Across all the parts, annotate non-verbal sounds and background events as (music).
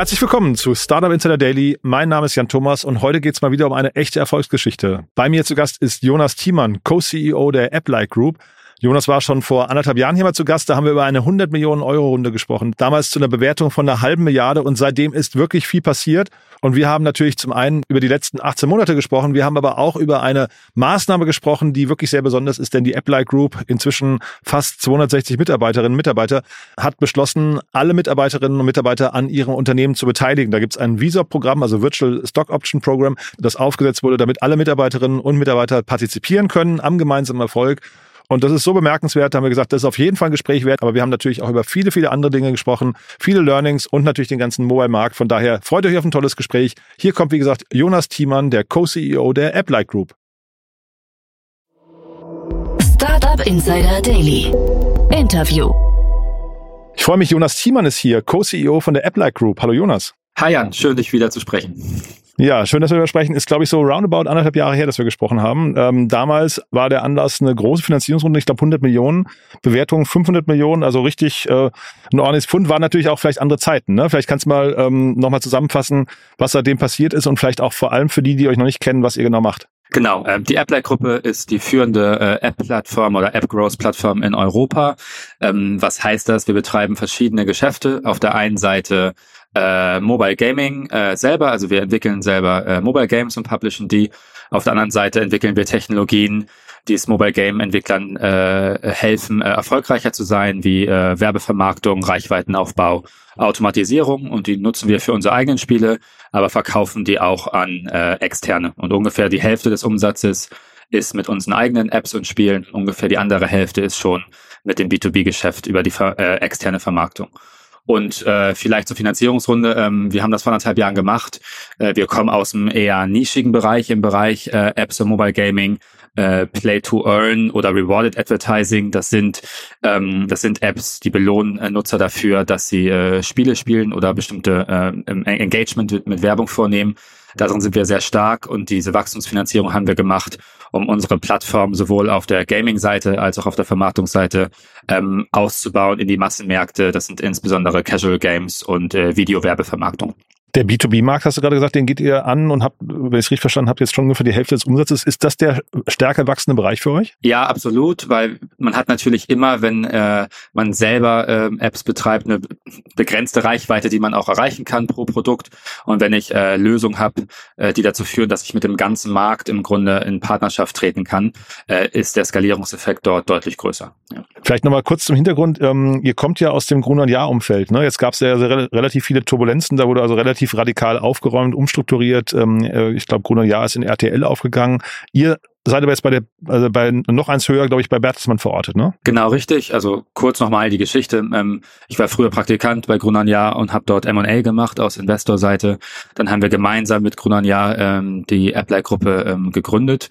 Herzlich willkommen zu Startup Insider Daily. Mein Name ist Jan Thomas und heute geht es mal wieder um eine echte Erfolgsgeschichte. Bei mir zu Gast ist Jonas Thiemann, Co-CEO der AppLike Group. Jonas war schon vor anderthalb Jahren hier mal zu Gast. Da haben wir über eine 100 Millionen Euro Runde gesprochen. Damals zu einer Bewertung von einer halben Milliarde und seitdem ist wirklich viel passiert. Und wir haben natürlich zum einen über die letzten 18 Monate gesprochen. Wir haben aber auch über eine Maßnahme gesprochen, die wirklich sehr besonders ist, denn die AppLike Group, inzwischen fast 260 Mitarbeiterinnen und Mitarbeiter, hat beschlossen, alle Mitarbeiterinnen und Mitarbeiter an ihrem Unternehmen zu beteiligen. Da gibt es ein Visa-Programm, also Virtual Stock Option Program, das aufgesetzt wurde, damit alle Mitarbeiterinnen und Mitarbeiter partizipieren können am gemeinsamen Erfolg. Und das ist so bemerkenswert, da haben wir gesagt, das ist auf jeden Fall ein Gespräch wert. Aber wir haben natürlich auch über viele, viele andere Dinge gesprochen, viele Learnings und natürlich den ganzen Mobile-Markt. Von daher freut euch auf ein tolles Gespräch. Hier kommt, wie gesagt, Jonas Thiemann, der Co-CEO der AppLike Group. Startup Insider Daily. Interview. Ich freue mich, Jonas Thiemann ist hier, Co-CEO von der AppLike Group. Hallo Jonas. Hi Jan, schön dich wieder zu sprechen. Ja, schön, dass wir darüber sprechen. Ist, glaube ich, so roundabout anderthalb Jahre her, dass wir gesprochen haben. Ähm, damals war der Anlass eine große Finanzierungsrunde, ich glaube 100 Millionen, Bewertung 500 Millionen, also richtig äh, ein ordentliches Pfund. War natürlich auch vielleicht andere Zeiten. Ne? Vielleicht kannst du mal ähm, nochmal zusammenfassen, was seitdem passiert ist und vielleicht auch vor allem für die, die euch noch nicht kennen, was ihr genau macht. Genau, äh, die AppLike-Gruppe ist die führende äh, App-Plattform oder App-Growth-Plattform in Europa. Ähm, was heißt das? Wir betreiben verschiedene Geschäfte. Auf der einen Seite äh, Mobile Gaming äh, selber, also wir entwickeln selber äh, Mobile Games und publishen die. Auf der anderen Seite entwickeln wir Technologien, die es Mobile Game Entwicklern äh, helfen, äh, erfolgreicher zu sein, wie äh, Werbevermarktung, Reichweitenaufbau, Automatisierung und die nutzen wir für unsere eigenen Spiele, aber verkaufen die auch an äh, externe. Und ungefähr die Hälfte des Umsatzes ist mit unseren eigenen Apps und Spielen, ungefähr die andere Hälfte ist schon mit dem B2B-Geschäft über die äh, externe Vermarktung. Und äh, vielleicht zur Finanzierungsrunde. Ähm, wir haben das vor anderthalb Jahren gemacht. Äh, wir kommen aus einem eher nischigen Bereich, im Bereich äh, Apps und Mobile Gaming. Äh, Play to Earn oder Rewarded Advertising. Das sind ähm, das sind Apps, die belohnen äh, Nutzer dafür, dass sie äh, Spiele spielen oder bestimmte äh, Engagement mit, mit Werbung vornehmen. Darin sind wir sehr stark und diese Wachstumsfinanzierung haben wir gemacht, um unsere Plattform sowohl auf der Gaming-Seite als auch auf der Vermarktungsseite ähm, auszubauen in die Massenmärkte. Das sind insbesondere Casual Games und äh, Videowerbevermarktung. Der B2B-Markt, hast du gerade gesagt, den geht ihr an und habt, wenn ich es richtig verstanden habe, jetzt schon ungefähr die Hälfte des Umsatzes. Ist das der stärker wachsende Bereich für euch? Ja, absolut, weil man hat natürlich immer, wenn äh, man selber äh, Apps betreibt, eine begrenzte Reichweite, die man auch erreichen kann pro Produkt. Und wenn ich äh, Lösungen habe, äh, die dazu führen, dass ich mit dem ganzen Markt im Grunde in Partnerschaft treten kann, äh, ist der Skalierungseffekt dort deutlich größer. Ja. Vielleicht nochmal kurz zum Hintergrund. Ähm, ihr kommt ja aus dem Gruner Jahr-Umfeld. Ne? Jetzt gab es ja re relativ viele Turbulenzen, da wurde also relativ radikal aufgeräumt, umstrukturiert. Ähm, äh, ich glaube, Gruner Jahr ist in RTL aufgegangen. Ihr seid aber jetzt bei der, also bei noch eins höher, glaube ich, bei Bertelsmann verortet, ne? Genau, richtig. Also kurz nochmal die Geschichte. Ähm, ich war früher Praktikant bei Grunanja und habe dort M&A gemacht aus Investorseite. Dann haben wir gemeinsam mit Grunanja ähm, die Apply-Gruppe ähm, gegründet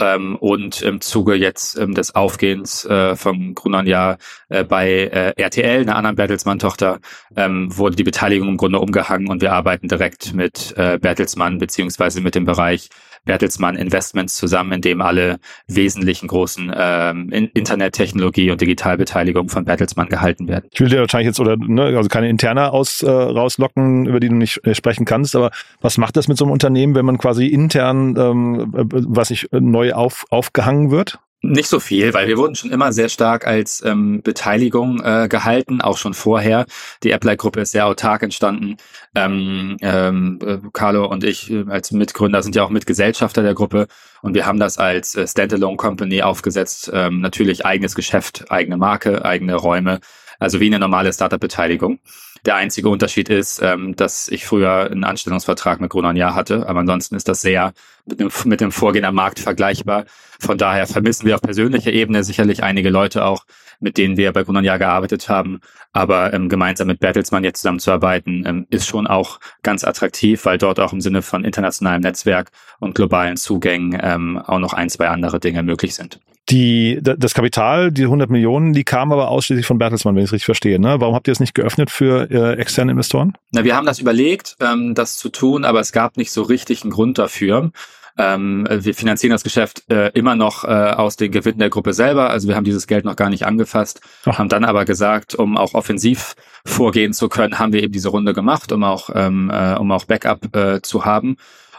ähm, und im Zuge jetzt ähm, des Aufgehens äh, von Grunanja äh, bei äh, RTL, einer anderen Bertelsmann-Tochter, ähm, wurde die Beteiligung im Grunde umgehangen und wir arbeiten direkt mit äh, Bertelsmann beziehungsweise mit dem Bereich Bertelsmann Investments zusammen, in dem alle wesentlichen großen ähm, Internettechnologie und Digitalbeteiligung von Bertelsmann gehalten werden. Ich will dir wahrscheinlich jetzt oder ne, also keine interne aus äh, rauslocken, über die du nicht äh, sprechen kannst, aber was macht das mit so einem Unternehmen, wenn man quasi intern, ähm, äh, was ich neu auf, aufgehangen wird? Nicht so viel, weil wir wurden schon immer sehr stark als ähm, Beteiligung äh, gehalten, auch schon vorher. Die Apply-Gruppe ist sehr autark entstanden. Ähm, ähm, äh, Carlo und ich äh, als Mitgründer sind ja auch Mitgesellschafter der Gruppe und wir haben das als äh, Standalone Company aufgesetzt. Ähm, natürlich eigenes Geschäft, eigene Marke, eigene Räume, also wie eine normale Startup-Beteiligung. Der einzige Unterschied ist, ähm, dass ich früher einen Anstellungsvertrag mit Grunon Jahr hatte, aber ansonsten ist das sehr mit dem, mit dem Vorgehen am Markt vergleichbar. Von daher vermissen wir auf persönlicher Ebene sicherlich einige Leute auch, mit denen wir bei Grunon Jahr gearbeitet haben. Aber ähm, gemeinsam mit Bertelsmann jetzt zusammenzuarbeiten, ähm, ist schon auch ganz attraktiv, weil dort auch im Sinne von internationalem Netzwerk und globalen Zugängen ähm, auch noch ein, zwei andere Dinge möglich sind. Die, das Kapital, die 100 Millionen, die kamen aber ausschließlich von Bertelsmann, wenn ich es richtig verstehe. Ne? Warum habt ihr es nicht geöffnet für äh, externe Investoren? Na, wir haben das überlegt, ähm, das zu tun, aber es gab nicht so richtig einen Grund dafür. Ähm, wir finanzieren das Geschäft äh, immer noch äh, aus den Gewinnen der Gruppe selber. Also wir haben dieses Geld noch gar nicht angefasst, Ach. haben dann aber gesagt, um auch offensiv vorgehen zu können, haben wir eben diese Runde gemacht, um auch, ähm, äh, um auch Backup äh, zu haben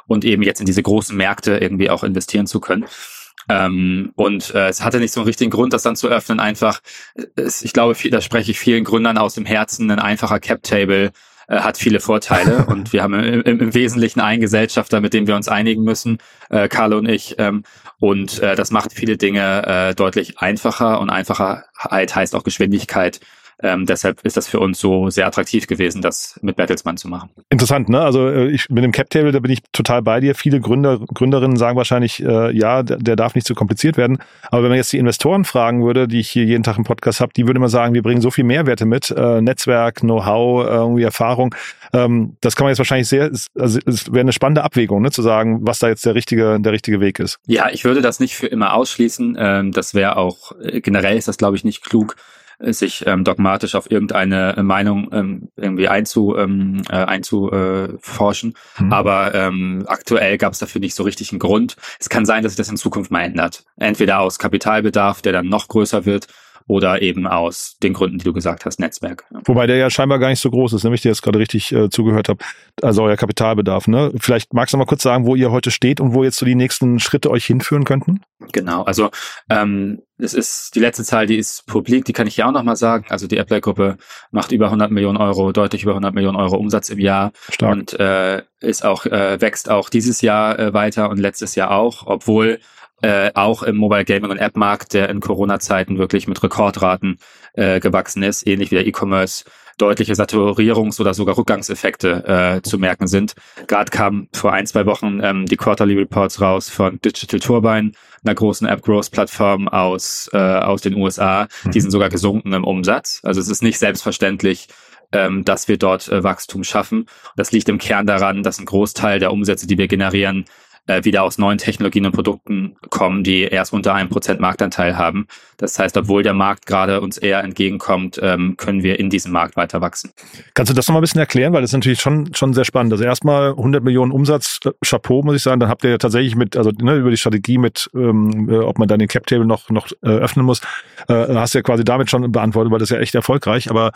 und eben jetzt in diese großen Märkte irgendwie auch investieren zu können. Ähm, und äh, es hatte nicht so einen richtigen Grund, das dann zu öffnen. Einfach, es, ich glaube, viel, da spreche ich vielen Gründern aus dem Herzen, ein einfacher Cap-Table äh, hat viele Vorteile (laughs) und wir haben im, im, Wesentlichen einen Gesellschafter, mit dem wir uns einigen müssen, äh, Carlo und ich. Ähm, und äh, das macht viele Dinge äh, deutlich einfacher und Einfachheit heißt auch Geschwindigkeit. Ähm, deshalb ist das für uns so sehr attraktiv gewesen, das mit Bertelsmann zu machen. Interessant, ne? Also äh, ich mit dem Cap Table, da bin ich total bei dir. Viele Gründer, Gründerinnen sagen wahrscheinlich, äh, ja, der, der darf nicht zu kompliziert werden. Aber wenn man jetzt die Investoren fragen würde, die ich hier jeden Tag im Podcast habe, die würden immer sagen, wir bringen so viel Mehrwerte mit, äh, Netzwerk, Know-how, äh, irgendwie Erfahrung. Ähm, das kann man jetzt wahrscheinlich sehr, also es wäre eine spannende Abwägung, ne, zu sagen, was da jetzt der richtige, der richtige Weg ist. Ja, ich würde das nicht für immer ausschließen. Ähm, das wäre auch äh, generell ist das, glaube ich, nicht klug sich ähm, dogmatisch auf irgendeine Meinung ähm, irgendwie einzu, ähm, äh, einzuforschen. Mhm. Aber ähm, aktuell gab es dafür nicht so richtig einen Grund. Es kann sein, dass sich das in Zukunft mal ändert. Entweder aus Kapitalbedarf, der dann noch größer wird, oder eben aus den Gründen, die du gesagt hast, Netzwerk. Wobei der ja scheinbar gar nicht so groß ist, nämlich dir jetzt gerade richtig äh, zugehört habe. Also euer Kapitalbedarf. Ne? Vielleicht magst du mal kurz sagen, wo ihr heute steht und wo jetzt so die nächsten Schritte euch hinführen könnten? Genau, also ähm, es ist die letzte Zahl, die ist publik, die kann ich ja auch nochmal sagen. Also die Apply-Gruppe macht über 100 Millionen Euro, deutlich über 100 Millionen Euro Umsatz im Jahr Stark. und äh, ist auch äh, wächst auch dieses Jahr äh, weiter und letztes Jahr auch, obwohl äh, auch im Mobile Gaming und App Markt, der in Corona-Zeiten wirklich mit Rekordraten äh, gewachsen ist, ähnlich wie der E-Commerce, deutliche Saturierungs- oder sogar Rückgangseffekte äh, zu merken sind. Gerade kam vor ein, zwei Wochen ähm, die Quarterly Reports raus von Digital Turbine, einer großen App-Growth-Plattform aus, äh, aus den USA. Mhm. Die sind sogar gesunken im Umsatz. Also es ist nicht selbstverständlich, ähm, dass wir dort äh, Wachstum schaffen. Das liegt im Kern daran, dass ein Großteil der Umsätze, die wir generieren, äh, wieder aus neuen Technologien und Produkten kommen, die erst unter einem Prozent Marktanteil haben. Das heißt, obwohl der Markt gerade uns eher entgegenkommt, ähm, können wir in diesem Markt weiter wachsen. Kannst du das nochmal ein bisschen erklären? Weil das ist natürlich schon, schon sehr spannend. Also erstmal 100 Millionen Umsatz, äh, Chapeau, muss ich sagen. Dann habt ihr ja tatsächlich mit, also ne, über die Strategie mit, ähm, äh, ob man dann den Cap-Table noch, noch äh, öffnen muss, äh, hast du ja quasi damit schon beantwortet, weil das ja echt erfolgreich. Aber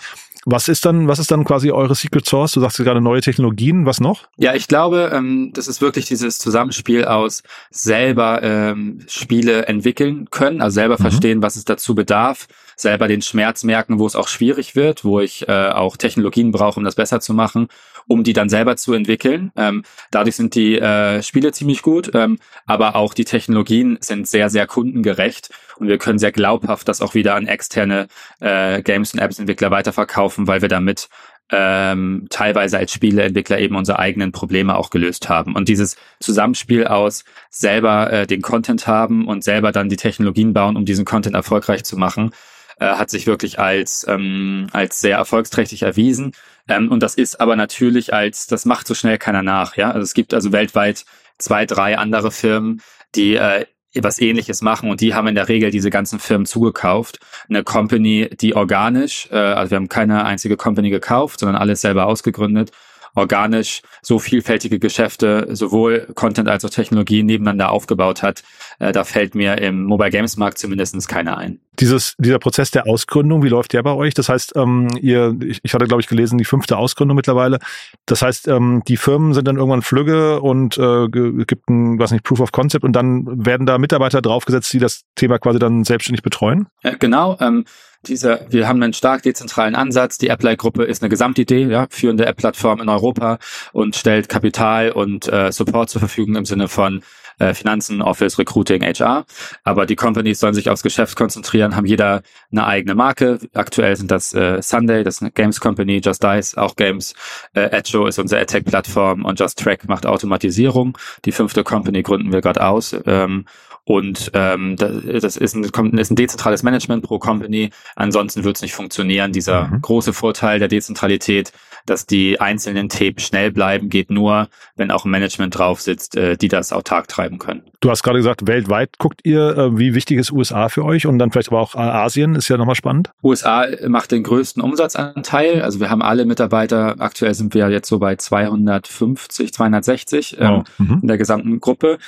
was ist dann, was ist dann quasi eure Secret Source? Du sagst gerade neue Technologien, was noch? Ja, ich glaube, ähm, das ist wirklich dieses Zusammenspiel aus selber ähm, Spiele entwickeln können, also selber mhm. verstehen, was es dazu bedarf, selber den Schmerz merken, wo es auch schwierig wird, wo ich äh, auch Technologien brauche, um das besser zu machen, um die dann selber zu entwickeln. Ähm, dadurch sind die äh, Spiele ziemlich gut, ähm, aber auch die Technologien sind sehr, sehr kundengerecht und wir können sehr glaubhaft das auch wieder an externe äh, Games und Apps-Entwickler weiterverkaufen, weil wir damit ähm, teilweise als Spieleentwickler eben unsere eigenen Probleme auch gelöst haben. Und dieses Zusammenspiel aus selber äh, den Content haben und selber dann die Technologien bauen, um diesen Content erfolgreich zu machen, äh, hat sich wirklich als, ähm, als sehr erfolgsträchtig erwiesen. Ähm, und das ist aber natürlich als, das macht so schnell keiner nach. Ja, also es gibt also weltweit zwei, drei andere Firmen, die äh, was ähnliches machen und die haben in der Regel diese ganzen Firmen zugekauft. Eine Company, die organisch, äh, also wir haben keine einzige Company gekauft, sondern alles selber ausgegründet organisch so vielfältige Geschäfte, sowohl Content als auch Technologie nebeneinander aufgebaut hat, äh, da fällt mir im Mobile Games Markt zumindest keiner ein. Dieses, dieser Prozess der Ausgründung, wie läuft der bei euch? Das heißt, ähm, ihr, ich, ich hatte, glaube ich, gelesen, die fünfte Ausgründung mittlerweile. Das heißt, ähm, die Firmen sind dann irgendwann flügge und äh, gibt ein, was nicht, Proof of Concept und dann werden da Mitarbeiter draufgesetzt, die das Thema quasi dann selbstständig betreuen? Ja, genau. Ähm, dieser, wir haben einen stark dezentralen Ansatz. Die Apply-Gruppe ist eine Gesamtidee, ja, führende App-Plattform in Europa und stellt Kapital und äh, Support zur Verfügung im Sinne von äh, Finanzen, Office, Recruiting, HR. Aber die Companies sollen sich aufs Geschäft konzentrieren, haben jeder eine eigene Marke. Aktuell sind das äh, Sunday, das ist eine Games Company, Just Dice, auch Games. Äh, Edjo ist unsere AdTech-Plattform und Just Track macht Automatisierung. Die fünfte Company gründen wir gerade aus. Ähm, und ähm, das ist ein, ist ein dezentrales Management pro Company. Ansonsten wird es nicht funktionieren. Dieser mhm. große Vorteil der Dezentralität, dass die einzelnen Themen schnell bleiben, geht nur, wenn auch ein Management drauf sitzt, äh, die das autark treiben können. Du hast gerade gesagt, weltweit guckt ihr, äh, wie wichtig ist USA für euch und dann vielleicht aber auch Asien, ist ja nochmal spannend. USA macht den größten Umsatzanteil. Also wir haben alle Mitarbeiter, aktuell sind wir jetzt so bei 250, 260 ähm, oh. mhm. in der gesamten Gruppe.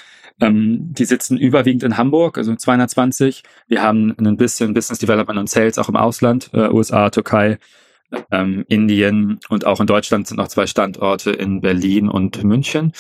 Ähm, die sitzen überwiegend in Hamburg, also 220. Wir haben ein bisschen Business Development und Sales auch im Ausland, äh, USA, Türkei, ähm, Indien und auch in Deutschland sind noch zwei Standorte in Berlin und München.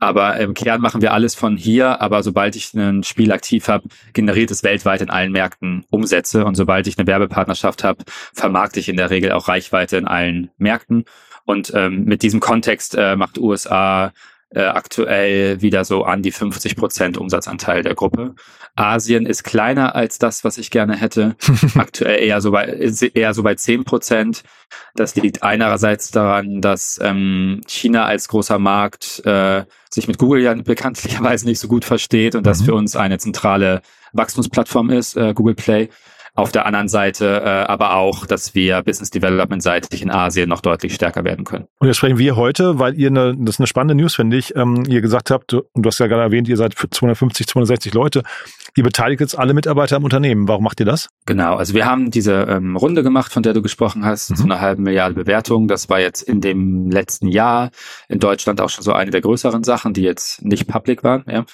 Aber im Kern machen wir alles von hier. Aber sobald ich ein Spiel aktiv habe, generiert es weltweit in allen Märkten Umsätze. Und sobald ich eine Werbepartnerschaft habe, vermarkte ich in der Regel auch Reichweite in allen Märkten. Und ähm, mit diesem Kontext äh, macht USA äh, aktuell wieder so an die 50 Prozent Umsatzanteil der Gruppe. Asien ist kleiner als das, was ich gerne hätte. (laughs) aktuell eher so bei, eher so bei 10 Prozent. Das liegt einerseits daran, dass ähm, China als großer Markt äh, sich mit Google ja bekanntlicherweise nicht so gut versteht und mhm. das für uns eine zentrale Wachstumsplattform ist, äh, Google Play. Auf der anderen Seite äh, aber auch, dass wir Business Development seitig in Asien noch deutlich stärker werden können. Und jetzt sprechen wir heute, weil ihr eine, das ist eine spannende News, finde ich, ähm, ihr gesagt habt, und du hast ja gerade erwähnt, ihr seid 250, 260 Leute. Ihr beteiligt jetzt alle Mitarbeiter im Unternehmen. Warum macht ihr das? Genau, also wir haben diese ähm, Runde gemacht, von der du gesprochen hast, mhm. zu einer halben Milliarde Bewertung. Das war jetzt in dem letzten Jahr in Deutschland auch schon so eine der größeren Sachen, die jetzt nicht public waren. Ja.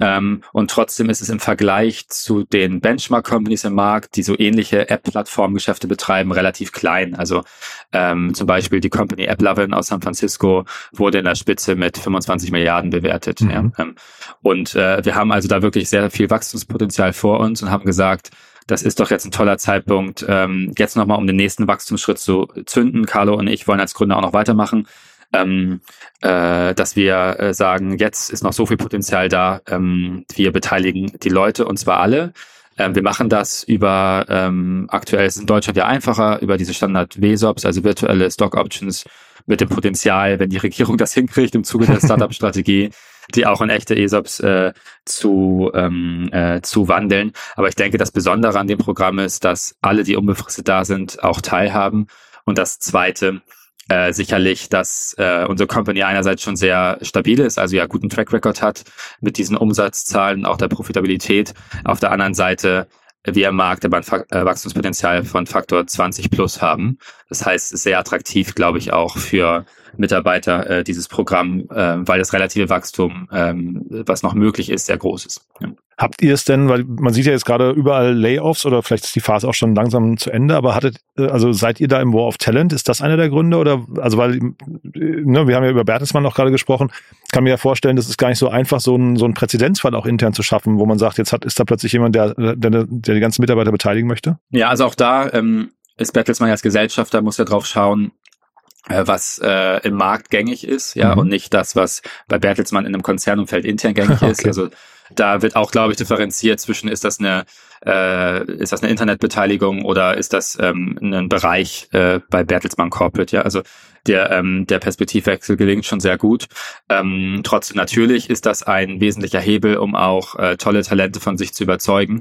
Ähm, und trotzdem ist es im Vergleich zu den Benchmark-Companies im Markt, die so ähnliche App-Plattformgeschäfte betreiben, relativ klein. Also ähm, zum Beispiel die Company AppLovin aus San Francisco wurde in der Spitze mit 25 Milliarden bewertet. Mhm. Ja. Ähm, und äh, wir haben also da wirklich sehr viel Wachstumspotenzial vor uns und haben gesagt, das ist doch jetzt ein toller Zeitpunkt, ähm, jetzt nochmal um den nächsten Wachstumsschritt zu zünden. Carlo und ich wollen als Gründer auch noch weitermachen. Ähm, äh, dass wir äh, sagen, jetzt ist noch so viel Potenzial da, ähm, wir beteiligen die Leute und zwar alle. Ähm, wir machen das über, ähm, aktuell ist in Deutschland ja einfacher, über diese Standard WSOPs, also virtuelle Stock Options mit dem Potenzial, wenn die Regierung das (laughs) hinkriegt im Zuge der Startup-Strategie, die auch in echte ESOPs äh, zu, ähm, äh, zu wandeln. Aber ich denke, das Besondere an dem Programm ist, dass alle, die unbefristet da sind, auch teilhaben. Und das Zweite, äh, sicherlich, dass äh, unsere Company einerseits schon sehr stabil ist, also ja guten Track Record hat mit diesen Umsatzzahlen, auch der Profitabilität. Auf der anderen Seite wir am Markt aber ein äh, Wachstumspotenzial von Faktor 20 plus haben. Das heißt, sehr attraktiv, glaube ich, auch für Mitarbeiter äh, dieses Programm, äh, weil das relative Wachstum, ähm, was noch möglich ist, sehr groß ist. Ja. Habt ihr es denn, weil man sieht ja jetzt gerade überall Layoffs oder vielleicht ist die Phase auch schon langsam zu Ende, aber hattet, äh, also seid ihr da im War of Talent? Ist das einer der Gründe? Oder also weil, äh, ne, wir haben ja über Bertelsmann noch gerade gesprochen, kann mir ja vorstellen, das ist gar nicht so einfach, so ein, so ein Präzedenzfall auch intern zu schaffen, wo man sagt, jetzt hat, ist da plötzlich jemand, der, der, der die ganzen Mitarbeiter beteiligen möchte? Ja, also auch da ähm, ist Bertelsmann als Gesellschafter, muss ja drauf schauen, äh, was äh, im Markt gängig ist, ja, mhm. und nicht das, was bei Bertelsmann in einem Konzernumfeld intern gängig (laughs) okay. ist. Also da wird auch, glaube ich, differenziert zwischen, ist das eine, äh, ist das eine Internetbeteiligung oder ist das ähm, ein Bereich äh, bei Bertelsmann Corporate, ja. Also der, ähm, der Perspektivwechsel gelingt schon sehr gut. Ähm, trotzdem natürlich ist das ein wesentlicher Hebel, um auch äh, tolle Talente von sich zu überzeugen.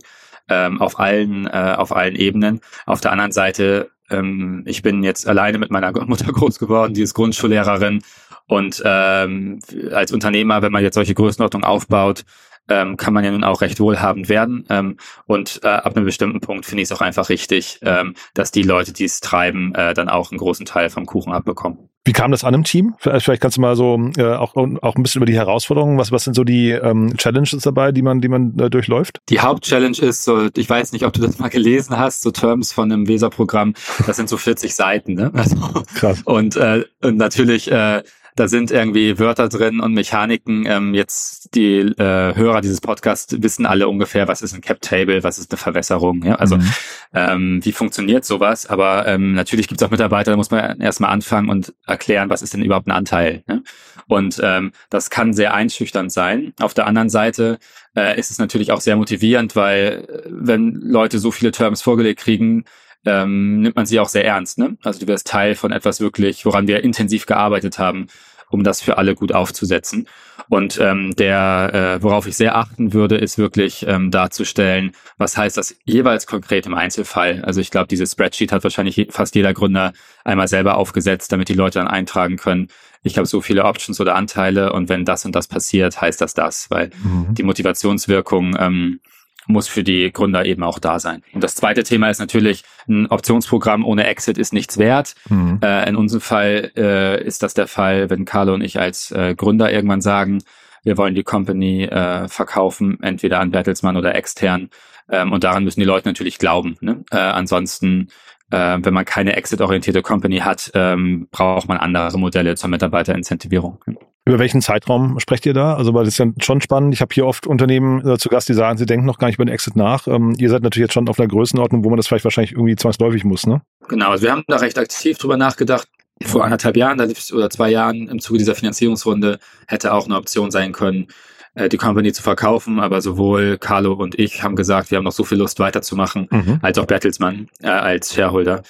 Ähm, auf allen äh, auf allen Ebenen. Auf der anderen Seite ähm, ich bin jetzt alleine mit meiner (laughs) Mutter groß geworden, die ist Grundschullehrerin. Und ähm, als Unternehmer, wenn man jetzt solche Größenordnung aufbaut, ähm, kann man ja nun auch recht wohlhabend werden. Ähm, und äh, ab einem bestimmten Punkt finde ich es auch einfach richtig, ähm, dass die Leute, die es treiben, äh, dann auch einen großen Teil vom Kuchen abbekommen. Wie kam das an im Team? Vielleicht kannst du mal so äh, auch, auch ein bisschen über die Herausforderungen, was, was sind so die ähm, Challenges dabei, die man, die man äh, durchläuft? Die Hauptchallenge ist so, ich weiß nicht, ob du das mal gelesen hast, so Terms von einem Weser-Programm, das sind so 40 Seiten, ne? (laughs) Also, Krass. Und, äh, und natürlich äh, da sind irgendwie Wörter drin und Mechaniken. Ähm, jetzt die äh, Hörer dieses Podcasts wissen alle ungefähr, was ist ein Cap Table, was ist eine Verwässerung. Ja? Also mhm. ähm, wie funktioniert sowas? Aber ähm, natürlich gibt es auch Mitarbeiter, da muss man erstmal anfangen und erklären, was ist denn überhaupt ein Anteil. Ne? Und ähm, das kann sehr einschüchternd sein. Auf der anderen Seite äh, ist es natürlich auch sehr motivierend, weil äh, wenn Leute so viele Terms vorgelegt kriegen, ähm, nimmt man sie auch sehr ernst. Ne? Also du wirst Teil von etwas wirklich, woran wir intensiv gearbeitet haben, um das für alle gut aufzusetzen. Und ähm, der, äh, worauf ich sehr achten würde, ist wirklich ähm, darzustellen, was heißt das jeweils konkret im Einzelfall. Also ich glaube, dieses Spreadsheet hat wahrscheinlich fast jeder Gründer einmal selber aufgesetzt, damit die Leute dann eintragen können, ich habe so viele Options oder Anteile und wenn das und das passiert, heißt das das, weil mhm. die Motivationswirkung ähm, muss für die Gründer eben auch da sein. Und das zweite Thema ist natürlich, ein Optionsprogramm ohne Exit ist nichts wert. Mhm. Äh, in unserem Fall äh, ist das der Fall, wenn Carlo und ich als äh, Gründer irgendwann sagen, wir wollen die Company äh, verkaufen, entweder an Bertelsmann oder extern. Ähm, und daran müssen die Leute natürlich glauben. Ne? Äh, ansonsten, äh, wenn man keine exit-orientierte Company hat, ähm, braucht man andere Modelle zur Mitarbeiterincentivierung. Über welchen Zeitraum sprecht ihr da? Also, weil das ist ja schon spannend. Ich habe hier oft Unternehmen äh, zu Gast, die sagen, sie denken noch gar nicht über den Exit nach. Ähm, ihr seid natürlich jetzt schon auf einer Größenordnung, wo man das vielleicht wahrscheinlich irgendwie zwangsläufig muss, ne? Genau, also wir haben da recht aktiv drüber nachgedacht. Vor anderthalb Jahren oder zwei Jahren im Zuge dieser Finanzierungsrunde hätte auch eine Option sein können, äh, die Company zu verkaufen, aber sowohl Carlo und ich haben gesagt, wir haben noch so viel Lust weiterzumachen, mhm. als auch Bertelsmann äh, als Shareholder.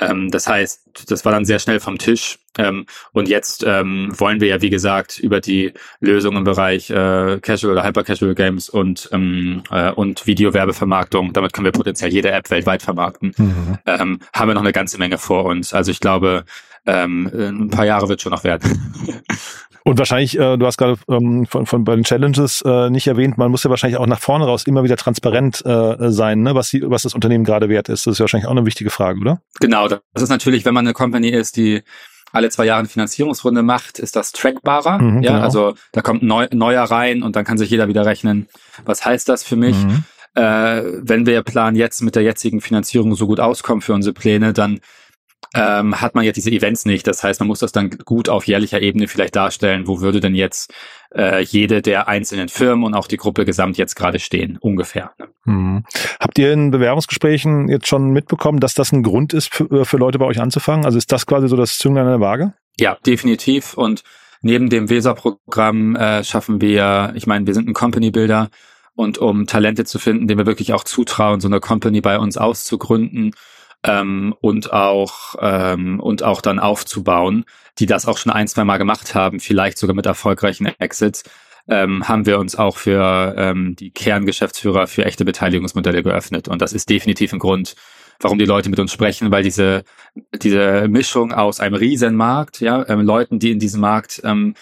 Ähm, das heißt, das war dann sehr schnell vom Tisch. Ähm, und jetzt ähm, wollen wir ja, wie gesagt, über die Lösung im Bereich äh, Casual oder Hyper-Casual Games und, ähm, äh, und Videowerbevermarktung, damit können wir potenziell jede App weltweit vermarkten, mhm. ähm, haben wir noch eine ganze Menge vor uns. Also ich glaube, ähm, ein paar Jahre wird schon noch werden. (laughs) Und wahrscheinlich, äh, du hast gerade ähm, von, von bei den Challenges äh, nicht erwähnt, man muss ja wahrscheinlich auch nach vorne raus immer wieder transparent äh, sein, ne? was, die, was das Unternehmen gerade wert ist. Das ist wahrscheinlich auch eine wichtige Frage, oder? Genau, das ist natürlich, wenn man eine Company ist, die alle zwei Jahre eine Finanzierungsrunde macht, ist das trackbarer. Mhm, ja, genau. also da kommt neu, neuer rein und dann kann sich jeder wieder rechnen, was heißt das für mich? Mhm. Äh, wenn wir planen, jetzt mit der jetzigen Finanzierung so gut auskommen für unsere Pläne, dann ähm, hat man ja diese Events nicht. Das heißt, man muss das dann gut auf jährlicher Ebene vielleicht darstellen. Wo würde denn jetzt äh, jede der einzelnen Firmen und auch die Gruppe gesamt jetzt gerade stehen, ungefähr. Ne? Hm. Habt ihr in Bewerbungsgesprächen jetzt schon mitbekommen, dass das ein Grund ist für, äh, für Leute bei euch anzufangen? Also ist das quasi so das Zünglein an der Waage? Ja, definitiv. Und neben dem Weser-Programm äh, schaffen wir, ich meine, wir sind ein Company-Builder und um Talente zu finden, denen wir wirklich auch zutrauen, so eine Company bei uns auszugründen, ähm, und auch ähm, und auch dann aufzubauen, die das auch schon ein, zwei Mal gemacht haben, vielleicht sogar mit erfolgreichen Exits, ähm, haben wir uns auch für ähm, die Kerngeschäftsführer für echte Beteiligungsmodelle geöffnet. Und das ist definitiv ein Grund, warum die Leute mit uns sprechen, weil diese, diese Mischung aus einem Riesenmarkt, ja, ähm, Leuten, die in diesem Markt ähm,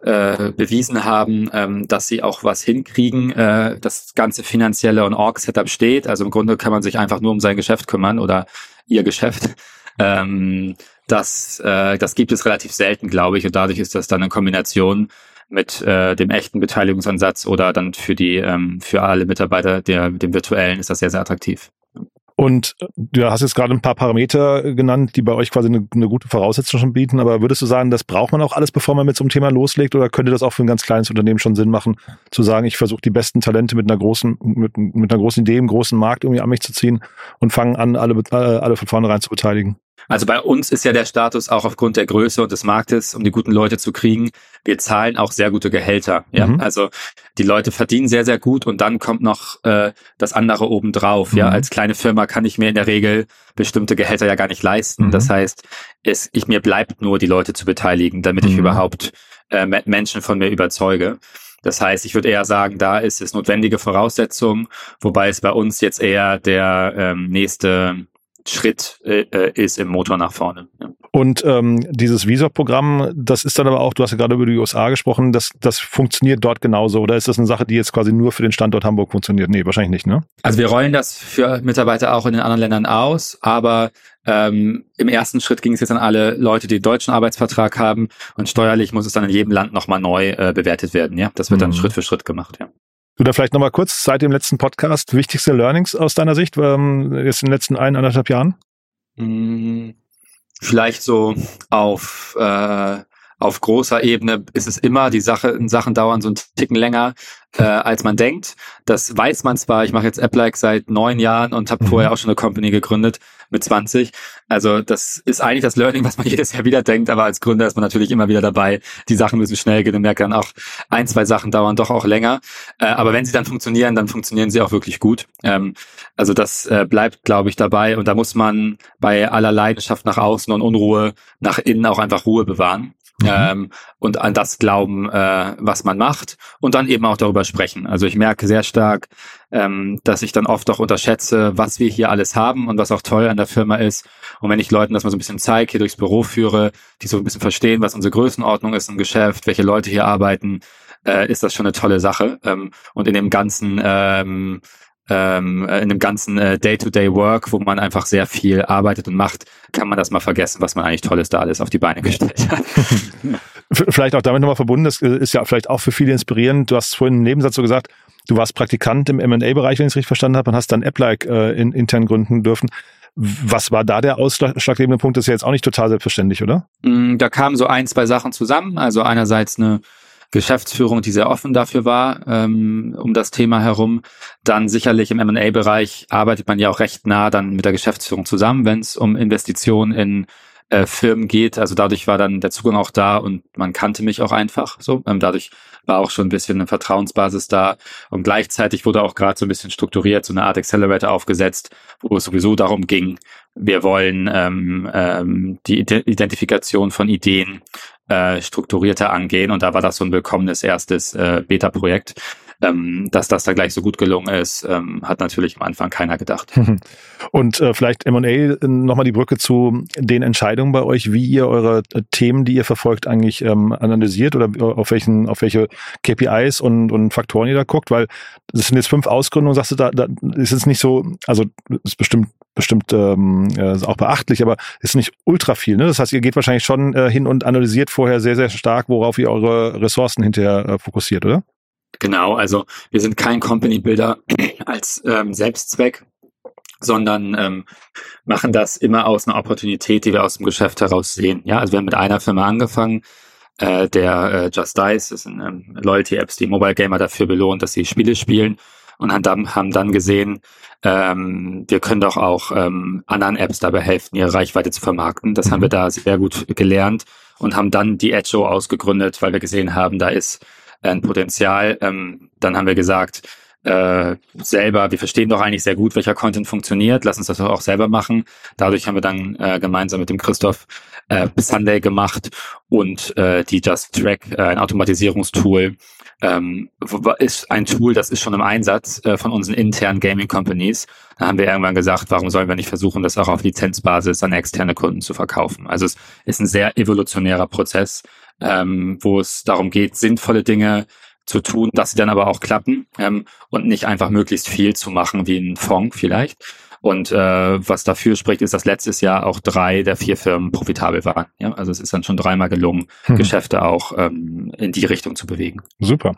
äh, bewiesen haben, ähm, dass sie auch was hinkriegen. Äh, das ganze finanzielle und Org-Setup steht. Also im Grunde kann man sich einfach nur um sein Geschäft kümmern oder ihr Geschäft. (laughs) Ähm, das, äh, das gibt es relativ selten, glaube ich. Und dadurch ist das dann eine Kombination mit äh, dem echten Beteiligungsansatz oder dann für die ähm, für alle Mitarbeiter der dem virtuellen ist das sehr sehr attraktiv. Und du hast jetzt gerade ein paar Parameter genannt, die bei euch quasi eine, eine, gute Voraussetzung schon bieten. Aber würdest du sagen, das braucht man auch alles, bevor man mit so einem Thema loslegt? Oder könnte das auch für ein ganz kleines Unternehmen schon Sinn machen, zu sagen, ich versuche die besten Talente mit einer großen, mit, mit einer großen Idee im großen Markt irgendwie an mich zu ziehen und fangen an, alle, alle von vornherein zu beteiligen? Also bei uns ist ja der Status auch aufgrund der Größe und des Marktes, um die guten Leute zu kriegen. Wir zahlen auch sehr gute Gehälter. Ja, mhm. also die Leute verdienen sehr, sehr gut und dann kommt noch äh, das andere obendrauf. Mhm. Ja, als kleine Firma kann ich mir in der Regel bestimmte Gehälter ja gar nicht leisten. Mhm. Das heißt, es, ich mir bleibt nur die Leute zu beteiligen, damit ich mhm. überhaupt äh, Menschen von mir überzeuge. Das heißt, ich würde eher sagen, da ist es notwendige Voraussetzung, wobei es bei uns jetzt eher der ähm, nächste Schritt äh, äh, ist im Motor nach vorne. Ja. Und ähm, dieses Visor-Programm, das ist dann aber auch, du hast ja gerade über die USA gesprochen, das, das funktioniert dort genauso oder ist das eine Sache, die jetzt quasi nur für den Standort Hamburg funktioniert? Nee, wahrscheinlich nicht, ne? Also wir rollen das für Mitarbeiter auch in den anderen Ländern aus, aber ähm, im ersten Schritt ging es jetzt an alle Leute, die deutschen Arbeitsvertrag haben und steuerlich muss es dann in jedem Land nochmal neu äh, bewertet werden. Ja, Das wird dann mhm. Schritt für Schritt gemacht, ja. Da vielleicht nochmal kurz seit dem letzten Podcast wichtigste Learnings aus deiner Sicht, ähm, jetzt in den letzten ein, anderthalb Jahren? Hm, vielleicht so auf, äh, auf großer Ebene ist es immer, die Sache, Sachen dauern so einen Ticken länger, äh, als man denkt. Das weiß man zwar, ich mache jetzt AppLike seit neun Jahren und habe mhm. vorher auch schon eine Company gegründet mit 20. Also das ist eigentlich das Learning, was man (laughs) jedes Jahr wieder denkt, aber als Gründer ist man natürlich immer wieder dabei. Die Sachen müssen schnell gehen und merkt dann auch, ein, zwei Sachen dauern doch auch länger. Äh, aber wenn sie dann funktionieren, dann funktionieren sie auch wirklich gut. Ähm, also das äh, bleibt, glaube ich, dabei und da muss man bei aller Leidenschaft nach außen und Unruhe nach innen auch einfach Ruhe bewahren. Mhm. Ähm, und an das glauben, äh, was man macht und dann eben auch darüber sprechen. Also ich merke sehr stark, ähm, dass ich dann oft auch unterschätze, was wir hier alles haben und was auch toll an der Firma ist. Und wenn ich Leuten das mal so ein bisschen zeige, hier durchs Büro führe, die so ein bisschen verstehen, was unsere Größenordnung ist im Geschäft, welche Leute hier arbeiten, äh, ist das schon eine tolle Sache. Ähm, und in dem ganzen ähm, ähm, in dem ganzen äh, Day-to-Day-Work, wo man einfach sehr viel arbeitet und macht, kann man das mal vergessen, was man eigentlich Tolles da alles auf die Beine gestellt hat. (laughs) Vielleicht auch damit nochmal verbunden, das äh, ist ja vielleicht auch für viele inspirierend. Du hast vorhin im Nebensatz so gesagt, du warst Praktikant im M&A-Bereich, wenn ich es richtig verstanden habe, und hast dann App-like äh, in, intern gründen dürfen. Was war da der ausschlaggebende Punkt? Das ist ja jetzt auch nicht total selbstverständlich, oder? Mm, da kamen so ein, zwei Sachen zusammen. Also einerseits eine Geschäftsführung, die sehr offen dafür war, ähm, um das Thema herum. Dann sicherlich im M&A-Bereich arbeitet man ja auch recht nah dann mit der Geschäftsführung zusammen, wenn es um Investitionen in äh, Firmen geht. Also dadurch war dann der Zugang auch da und man kannte mich auch einfach so. Ähm, dadurch war auch schon ein bisschen eine Vertrauensbasis da und gleichzeitig wurde auch gerade so ein bisschen strukturiert, so eine Art Accelerator aufgesetzt, wo es sowieso darum ging, wir wollen ähm, ähm, die Identifikation von Ideen äh, strukturierter angehen und da war das so ein willkommenes erstes äh, Beta-Projekt. Ähm, dass das da gleich so gut gelungen ist, ähm, hat natürlich am Anfang keiner gedacht. (laughs) Und äh, vielleicht M&A äh, nochmal die Brücke zu den Entscheidungen bei euch, wie ihr eure äh, Themen, die ihr verfolgt, eigentlich ähm, analysiert oder auf welchen, auf welche KPIs und, und Faktoren ihr da guckt, weil das sind jetzt fünf Ausgründungen, sagst du, da, da ist es nicht so, also ist bestimmt bestimmt ähm, äh, auch beachtlich, aber ist nicht ultra viel. Ne? Das heißt, ihr geht wahrscheinlich schon äh, hin und analysiert vorher sehr, sehr stark, worauf ihr eure Ressourcen hinterher äh, fokussiert, oder? Genau, also wir sind kein Company Builder (clears throat) als ähm, Selbstzweck, sondern ähm, machen das immer aus einer Opportunität, die wir aus dem Geschäft heraus sehen. Ja, also wir haben mit einer Firma angefangen, äh, der äh, Just Dice, das sind ähm, Loyalty-Apps, die Mobile Gamer dafür belohnt, dass sie Spiele spielen und haben dann, haben dann gesehen, ähm, wir können doch auch ähm, anderen Apps dabei helfen, ihre Reichweite zu vermarkten. Das haben wir da sehr gut gelernt und haben dann die Edjo ausgegründet, weil wir gesehen haben, da ist ein Potenzial. Ähm, dann haben wir gesagt, äh, selber, wir verstehen doch eigentlich sehr gut, welcher Content funktioniert, lass uns das auch selber machen. Dadurch haben wir dann äh, gemeinsam mit dem Christoph äh, Sunday gemacht und äh, die Just Track, äh, ein Automatisierungstool, ähm, ist ein Tool, das ist schon im Einsatz äh, von unseren internen Gaming Companies. Da haben wir irgendwann gesagt, warum sollen wir nicht versuchen, das auch auf Lizenzbasis an externe Kunden zu verkaufen? Also es ist ein sehr evolutionärer Prozess, ähm, wo es darum geht, sinnvolle Dinge zu tun, dass sie dann aber auch klappen ähm, und nicht einfach möglichst viel zu machen wie ein Fonds vielleicht. Und äh, was dafür spricht, ist, dass letztes Jahr auch drei der vier Firmen profitabel waren. Ja, also es ist dann schon dreimal gelungen, hm. Geschäfte auch ähm, in die Richtung zu bewegen. Super.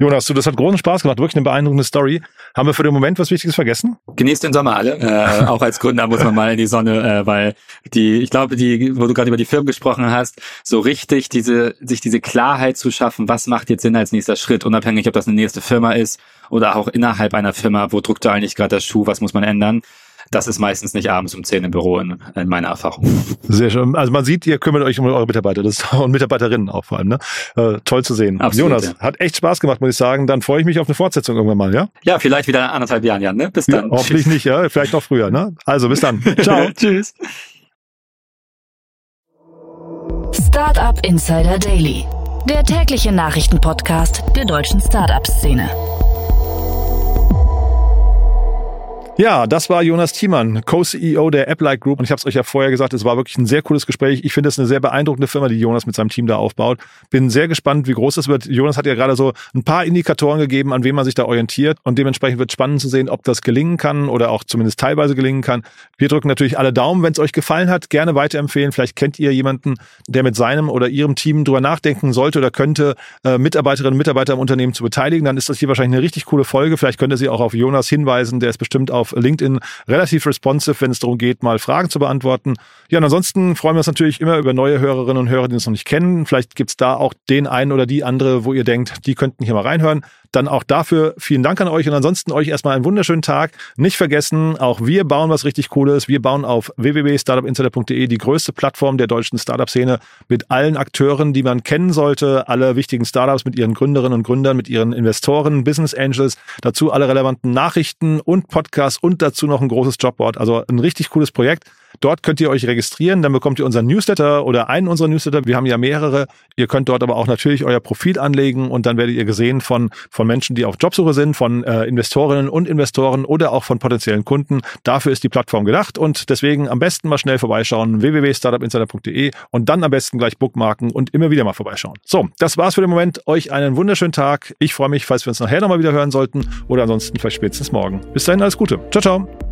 Jonas, du, das hat großen Spaß gemacht, wirklich eine beeindruckende Story. Haben wir für den Moment was Wichtiges vergessen? Genießt den Sommer alle. Äh, auch als Gründer muss man mal in die Sonne, äh, weil die, ich glaube, die, wo du gerade über die Firmen gesprochen hast, so richtig diese, sich diese Klarheit zu schaffen, was macht jetzt Sinn als nächster Schritt, unabhängig, ob das eine nächste Firma ist oder auch innerhalb einer Firma, wo druckt da eigentlich gerade der Schuh, was muss man ändern das ist meistens nicht abends um 10 im Büro in, in meiner Erfahrung. Sehr schön. Also man sieht, ihr kümmert euch um eure Mitarbeiter das, (laughs) und Mitarbeiterinnen auch vor allem. Ne? Äh, toll zu sehen. Absolut, Jonas, ja. hat echt Spaß gemacht, muss ich sagen. Dann freue ich mich auf eine Fortsetzung irgendwann mal, ja? Ja, vielleicht wieder in anderthalb Jahren, Jan. Ne? Bis dann. Ja, hoffentlich nicht, ja. Vielleicht noch früher. Ne? Also bis dann. (laughs) Ciao. Tschüss. Startup Insider Daily, der tägliche Nachrichtenpodcast der deutschen Startup-Szene. Ja, das war Jonas Thiemann, Co-CEO der AppLike Group. Und ich habe es euch ja vorher gesagt, es war wirklich ein sehr cooles Gespräch. Ich finde es eine sehr beeindruckende Firma, die Jonas mit seinem Team da aufbaut. Bin sehr gespannt, wie groß das wird. Jonas hat ja gerade so ein paar Indikatoren gegeben, an wem man sich da orientiert. Und dementsprechend wird spannend zu sehen, ob das gelingen kann oder auch zumindest teilweise gelingen kann. Wir drücken natürlich alle Daumen. Wenn es euch gefallen hat, gerne weiterempfehlen. Vielleicht kennt ihr jemanden, der mit seinem oder ihrem Team drüber nachdenken sollte oder könnte, äh, Mitarbeiterinnen und Mitarbeiter im Unternehmen zu beteiligen. Dann ist das hier wahrscheinlich eine richtig coole Folge. Vielleicht könnt ihr sie auch auf Jonas hinweisen. Der ist bestimmt LinkedIn relativ responsive, wenn es darum geht, mal Fragen zu beantworten. Ja, und ansonsten freuen wir uns natürlich immer über neue Hörerinnen und Hörer, die uns noch nicht kennen. Vielleicht gibt's da auch den einen oder die andere, wo ihr denkt, die könnten hier mal reinhören. Dann auch dafür vielen Dank an euch und ansonsten euch erstmal einen wunderschönen Tag. Nicht vergessen, auch wir bauen was richtig Cooles. Wir bauen auf www.startupinsider.de die größte Plattform der deutschen Startup-Szene mit allen Akteuren, die man kennen sollte, alle wichtigen Startups mit ihren Gründerinnen und Gründern, mit ihren Investoren, Business Angels, dazu alle relevanten Nachrichten und Podcasts und dazu noch ein großes Jobboard. Also ein richtig cooles Projekt. Dort könnt ihr euch registrieren, dann bekommt ihr unseren Newsletter oder einen unserer Newsletter. Wir haben ja mehrere. Ihr könnt dort aber auch natürlich euer Profil anlegen und dann werdet ihr gesehen von, von Menschen, die auf Jobsuche sind, von äh, Investorinnen und Investoren oder auch von potenziellen Kunden. Dafür ist die Plattform gedacht und deswegen am besten mal schnell vorbeischauen, www.startupinsider.de und dann am besten gleich bookmarken und immer wieder mal vorbeischauen. So, das war's für den Moment. Euch einen wunderschönen Tag. Ich freue mich, falls wir uns nachher nochmal wieder hören sollten oder ansonsten vielleicht spätestens morgen. Bis dahin alles Gute. Ciao, ciao.